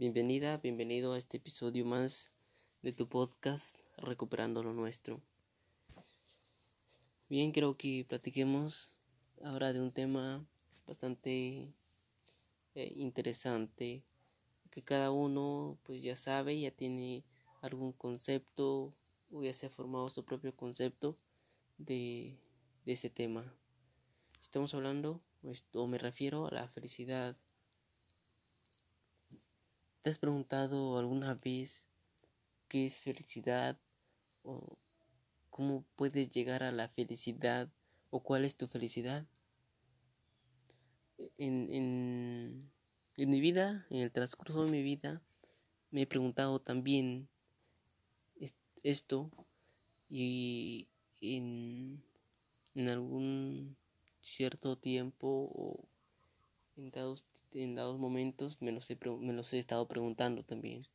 Bienvenida, bienvenido a este episodio más de tu podcast Recuperando lo Nuestro. Bien, creo que platiquemos ahora de un tema bastante eh, interesante que cada uno pues ya sabe, ya tiene algún concepto o ya se ha formado su propio concepto de, de ese tema. Estamos hablando, pues, o me refiero a la felicidad ¿Te has preguntado alguna vez qué es felicidad? ¿O cómo puedes llegar a la felicidad? ¿O cuál es tu felicidad? En, en, en mi vida, en el transcurso de mi vida, me he preguntado también esto y en, en algún cierto tiempo o en dados en dados momentos me los, he, me los he estado preguntando también.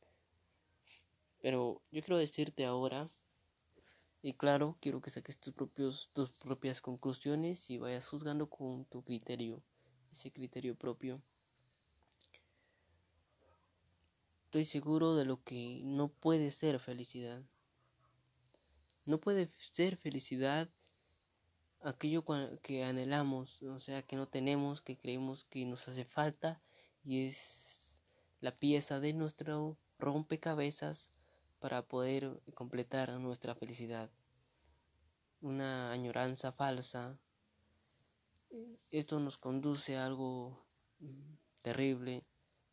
Pero yo quiero decirte ahora, y claro, quiero que saques tus, propios, tus propias conclusiones y vayas juzgando con tu criterio, ese criterio propio. Estoy seguro de lo que no puede ser felicidad. No puede ser felicidad aquello que anhelamos, o sea, que no tenemos, que creemos que nos hace falta y es la pieza de nuestro rompecabezas para poder completar nuestra felicidad. Una añoranza falsa. Esto nos conduce a algo mm, terrible.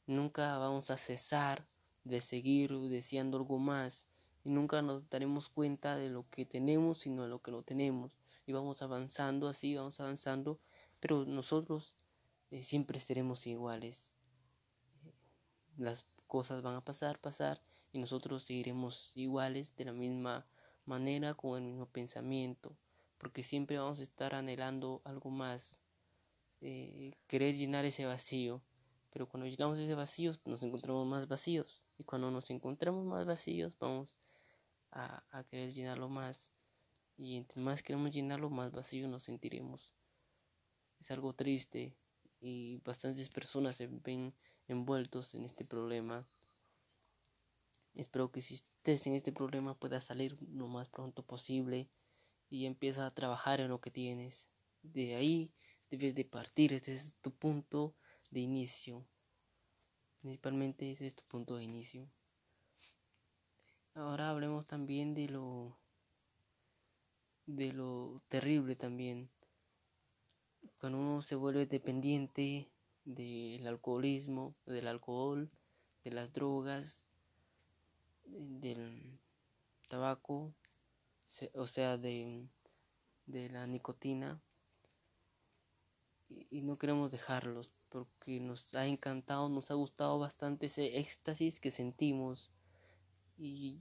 Nunca vamos a cesar de seguir deseando algo más y nunca nos daremos cuenta de lo que tenemos sino de lo que no tenemos y vamos avanzando así, vamos avanzando, pero nosotros eh, siempre seremos iguales. Las cosas van a pasar, pasar y nosotros seguiremos iguales de la misma manera, con el mismo pensamiento, porque siempre vamos a estar anhelando algo más, eh, querer llenar ese vacío, pero cuando llenamos ese vacío nos encontramos más vacíos y cuando nos encontramos más vacíos vamos a, a querer llenarlo más y entre más queremos llenarlo, más vacío nos sentiremos. Es algo triste y bastantes personas se ven envueltos en este problema. Espero que si estés en este problema puedas salir lo más pronto posible y empieza a trabajar en lo que tienes. De ahí debes de partir, este es tu punto de inicio. Principalmente ese es tu punto de inicio. Ahora hablemos también de lo de lo terrible también. Cuando uno se vuelve dependiente del alcoholismo, del alcohol, de las drogas, del tabaco, o sea, de, de la nicotina, y, no queremos dejarlos porque nos ha encantado, nos ha gustado bastante ese éxtasis que sentimos y,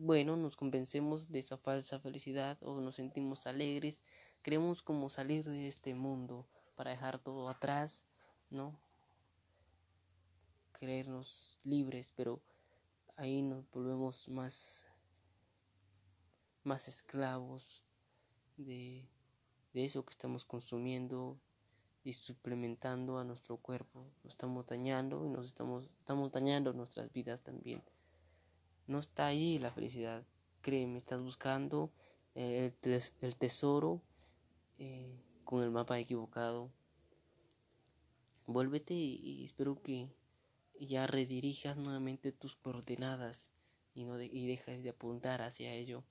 bueno, nos convencemos de esa falsa felicidad o nos sentimos alegres, queremos como salir de este mundo para dejar todo atrás, ¿no? Creernos libres, pero ahí nos volvemos más más esclavos de, de eso que estamos consumiendo y suplementando a nuestro cuerpo. Lo estamos dañando y nos estamos, estamos dañando nuestras vidas también. No está allí la felicidad. Créeme, estás buscando eh, el, tesoro eh, con el mapa equivocado. Vuélvete y, espero que ya redirijas nuevamente tus coordenadas y, no y dejes de apuntar hacia ello.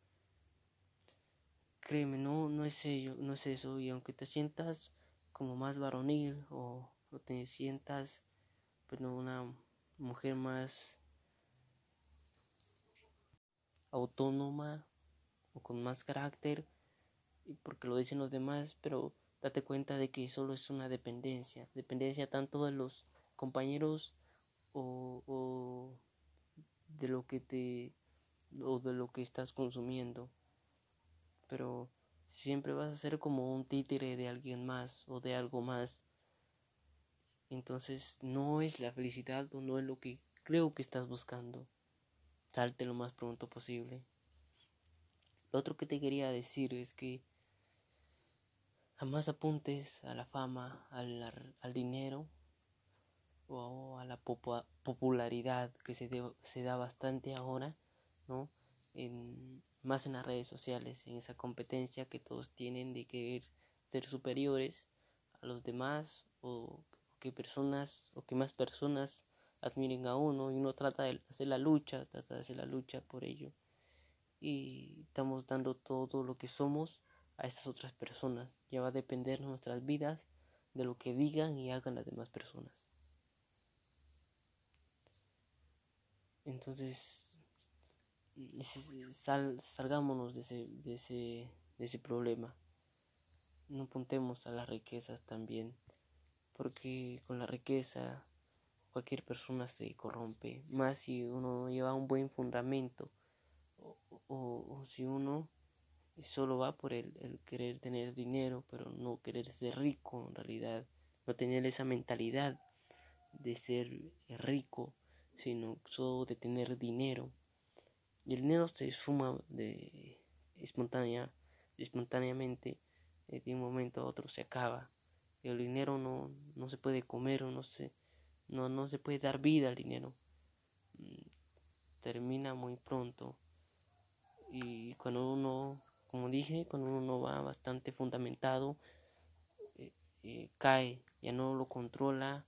Créeme, no, no es ello, no es eso. Y aunque te sientas como más varonil o, o te sientas pues, una mujer más autónoma o con más carácter, porque lo dicen los demás, pero date cuenta de que solo es una dependencia, dependencia tanto de los compañeros o, de lo que te o de lo que estás consumiendo, pero siempre vas a ser como un títere de alguien más o de algo más. Entonces no es la felicidad o no es lo que creo que estás buscando salte lo más pronto posible. Lo otro que te quería decir es que jamás apuntes a la fama, al, al dinero, o a la popularidad que se, se da bastante ahora, ¿no? En, más en las redes sociales, en esa competencia que todos tienen de querer ser superiores a los demás o que personas o que más personas admiren a uno y uno trata de hacer la lucha, trata de hacer la lucha por ello y estamos dando todo lo que somos a esas otras personas. Ya va a depender nuestras vidas de lo que digan y hagan las demás personas. Entonces, sal, salgámonos de ese, de, ese, de ese problema. No apuntemos a las riquezas también, porque con la riqueza cualquier persona se corrompe, más si uno lleva un buen fundamento o, si uno solo va por el, el, querer tener dinero, pero no querer ser rico en realidad, no tener esa mentalidad de ser rico, sino solo de tener dinero. Y el dinero se esfuma de espontánea, espontáneamente, de un momento a otro se acaba. El dinero no, no se puede comer o no se, no, no se puede dar vida al dinero. Mm, termina muy pronto. Y cuando uno, como dije, cuando uno va bastante fundamentado, eh, eh, cae, ya no lo controla,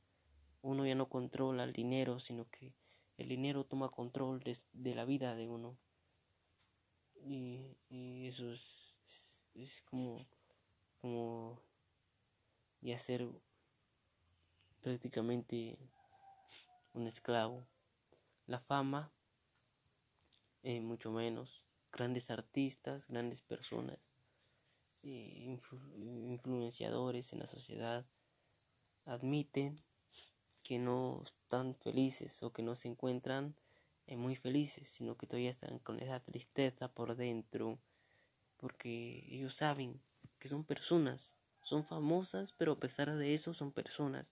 uno ya no controla el dinero, sino que el dinero toma control de, de la vida de uno. Y, y eso es, es como, como ya ser prácticamente un esclavo. La fama, eh, mucho menos. Grandes artistas, grandes personas, eh, influenciadores en la sociedad, admiten que no están felices o que no se encuentran eh, muy felices, sino que todavía están con esa tristeza por dentro, porque ellos saben que son personas, son famosas, pero a pesar de eso son personas,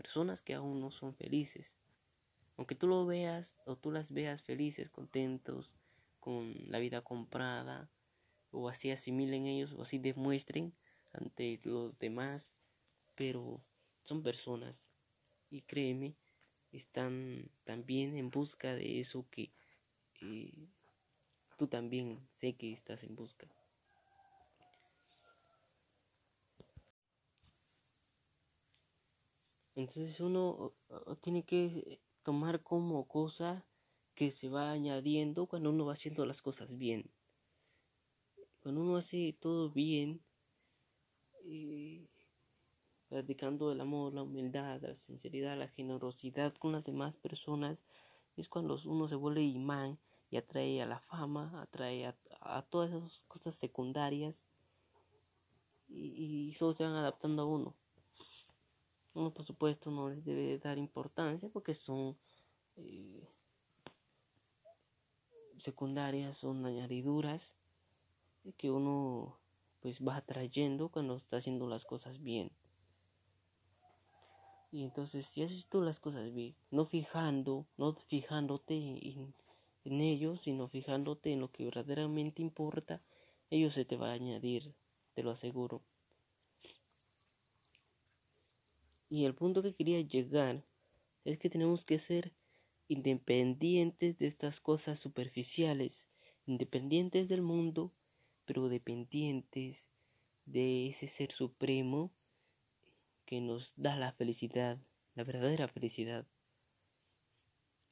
personas que aún no son felices. Aunque tú lo veas o tú las veas felices, contentos, con la vida comprada, o así asimilen ellos, o así demuestren ante los demás, pero son personas y créeme, están también en busca de eso que eh, tú también sé que estás en busca. Entonces uno tiene que tomar como cosa que se va añadiendo cuando uno va haciendo las cosas bien. Cuando uno hace todo bien, eh, practicando el amor, la humildad, la sinceridad, la generosidad con las demás personas, es cuando uno se vuelve imán y atrae a la fama, atrae a, todas esas cosas secundarias y, y solo se van adaptando a uno. Uno por supuesto no les debe dar importancia porque son eh, secundarias, son añadiduras que uno pues va atrayendo cuando está haciendo las cosas bien. Y entonces, si haces tú las cosas bien, no fijando, no fijándote en, ellos, sino fijándote en lo que verdaderamente importa, ellos se te va a añadir, te lo aseguro. Y el punto que quería llegar es que tenemos que ser independientes de estas cosas superficiales, independientes del mundo, pero dependientes de ese ser supremo que nos da la felicidad, la verdadera felicidad.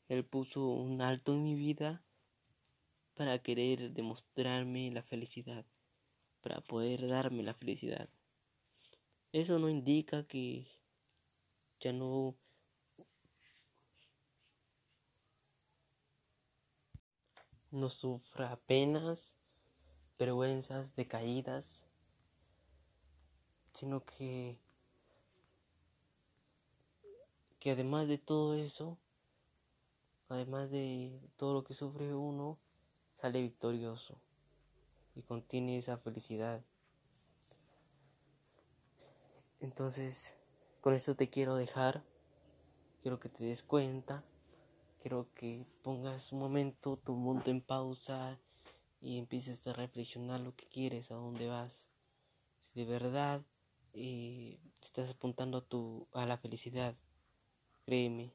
Él puso un alto en mi vida para querer demostrarme la felicidad, para poder darme la felicidad. Eso no indica que ya no no sufra penas, vergüenzas, decaídas, sino que que además de todo eso, además de todo lo que sufre uno, sale victorioso y contiene esa felicidad. Entonces, con esto te quiero dejar, quiero que te des cuenta, quiero que pongas un momento tu mundo en pausa y empieces a reflexionar lo que quieres, a dónde vas. Si de verdad eh, estás apuntando a, tu, a la felicidad, Créeme,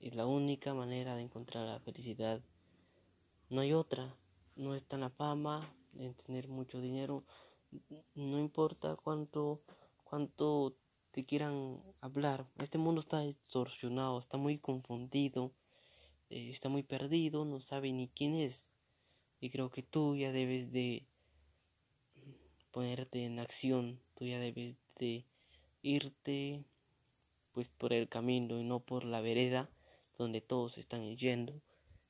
es la única manera de encontrar la felicidad. No hay otra. No está en la fama, en tener mucho dinero. No importa cuánto, cuánto te quieran hablar. Este mundo está distorsionado, está muy confundido, eh, está muy perdido, no sabe ni quién es. Y creo que tú ya debes de ponerte en acción, tú ya debes de irte pues por el camino y no por la vereda donde todos están yendo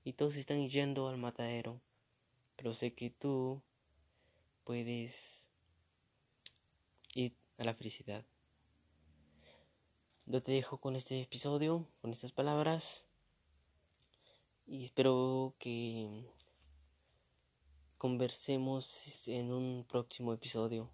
y todos están yendo al matadero. Pero sé que tú puedes ir a la felicidad. Yo te dejo con este episodio, con estas palabras. Y espero que conversemos en un próximo episodio.